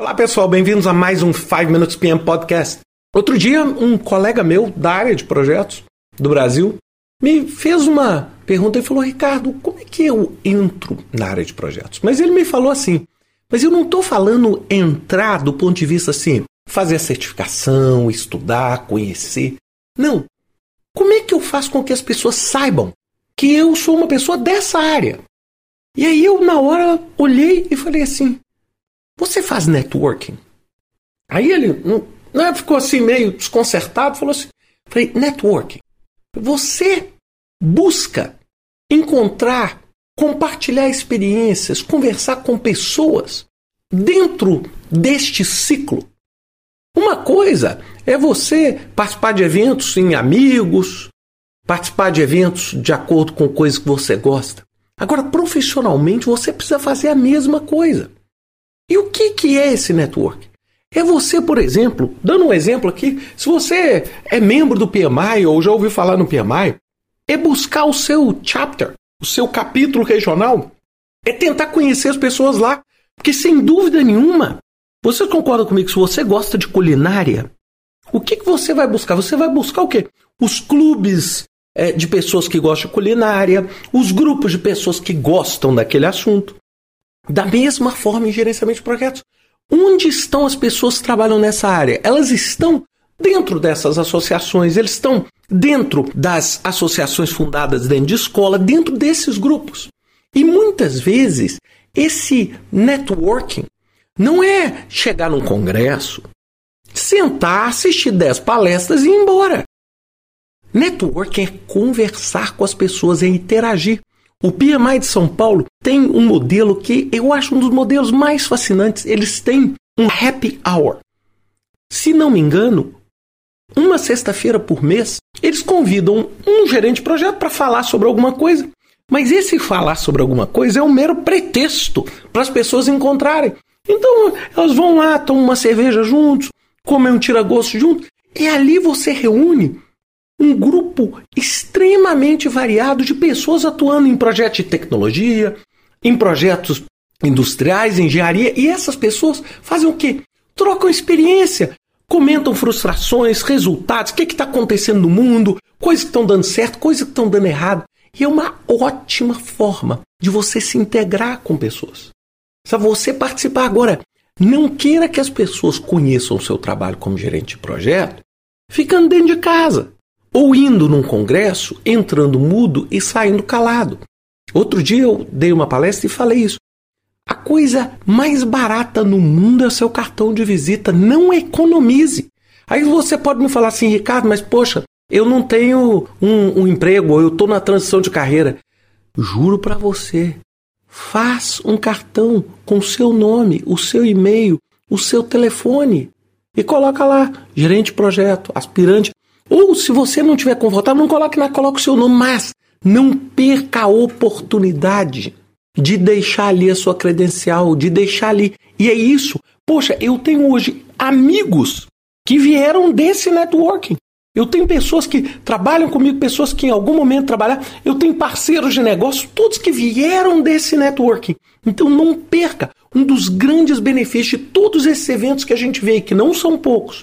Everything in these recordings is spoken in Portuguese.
Olá pessoal, bem-vindos a mais um 5 Minutes PM Podcast. Outro dia, um colega meu da área de projetos do Brasil me fez uma pergunta e falou: Ricardo, como é que eu entro na área de projetos? Mas ele me falou assim: mas eu não estou falando entrar do ponto de vista assim, fazer a certificação, estudar, conhecer. Não. Como é que eu faço com que as pessoas saibam que eu sou uma pessoa dessa área? E aí eu, na hora, olhei e falei assim: você faz networking? Aí ele né, ficou assim meio desconcertado, falou assim: falei, networking. Você busca encontrar, compartilhar experiências, conversar com pessoas dentro deste ciclo. Uma coisa é você participar de eventos em amigos, participar de eventos de acordo com coisas que você gosta. Agora, profissionalmente, você precisa fazer a mesma coisa. E o que, que é esse network? É você, por exemplo, dando um exemplo aqui, se você é membro do PMI ou já ouviu falar no PMI, é buscar o seu chapter, o seu capítulo regional, é tentar conhecer as pessoas lá. Porque sem dúvida nenhuma, você concorda comigo se você gosta de culinária, o que, que você vai buscar? Você vai buscar o quê? Os clubes é, de pessoas que gostam de culinária, os grupos de pessoas que gostam daquele assunto. Da mesma forma em gerenciamento de projetos. Onde estão as pessoas que trabalham nessa área? Elas estão dentro dessas associações, eles estão dentro das associações fundadas dentro de escola, dentro desses grupos. E muitas vezes esse networking não é chegar num congresso, sentar, assistir 10 palestras e ir embora. Networking é conversar com as pessoas, é interagir. O PMI de São Paulo tem um modelo que eu acho um dos modelos mais fascinantes. Eles têm um happy hour. Se não me engano, uma sexta-feira por mês, eles convidam um gerente de projeto para falar sobre alguma coisa. Mas esse falar sobre alguma coisa é um mero pretexto para as pessoas encontrarem. Então, elas vão lá, tomam uma cerveja juntos, comem um tira-gosto juntos, e ali você reúne um grupo extremamente variado de pessoas atuando em projetos de tecnologia, em projetos industriais, engenharia, e essas pessoas fazem o quê? Trocam experiência, comentam frustrações, resultados, o que está acontecendo no mundo, coisas que estão dando certo, coisas que estão dando errado. E é uma ótima forma de você se integrar com pessoas. Se você participar agora, não queira que as pessoas conheçam o seu trabalho como gerente de projeto ficando dentro de casa ou indo num congresso, entrando mudo e saindo calado. Outro dia eu dei uma palestra e falei isso. A coisa mais barata no mundo é o seu cartão de visita. Não economize. Aí você pode me falar assim, Ricardo, mas poxa, eu não tenho um, um emprego, eu estou na transição de carreira. Juro para você, faz um cartão com o seu nome, o seu e-mail, o seu telefone e coloca lá, gerente de projeto, aspirante. Ou se você não tiver confortável, não coloque lá, coloque o seu nome, mas não perca a oportunidade de deixar ali a sua credencial, de deixar ali. E é isso. Poxa, eu tenho hoje amigos que vieram desse networking. Eu tenho pessoas que trabalham comigo, pessoas que em algum momento trabalharam. Eu tenho parceiros de negócio, todos que vieram desse networking. Então não perca um dos grandes benefícios de todos esses eventos que a gente vê, que não são poucos,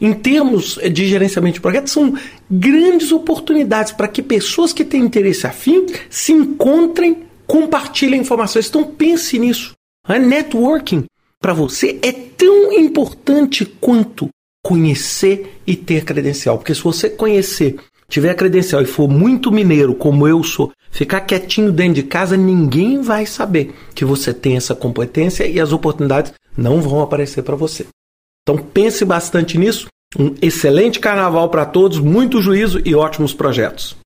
em termos de gerenciamento de projetos, são grandes oportunidades para que pessoas que têm interesse afim se encontrem, compartilhem informações. Então pense nisso. A networking para você é tão importante quanto conhecer e ter credencial. Porque se você conhecer, tiver credencial e for muito mineiro, como eu sou, ficar quietinho dentro de casa, ninguém vai saber que você tem essa competência e as oportunidades não vão aparecer para você. Então pense bastante nisso. Um excelente carnaval para todos, muito juízo e ótimos projetos.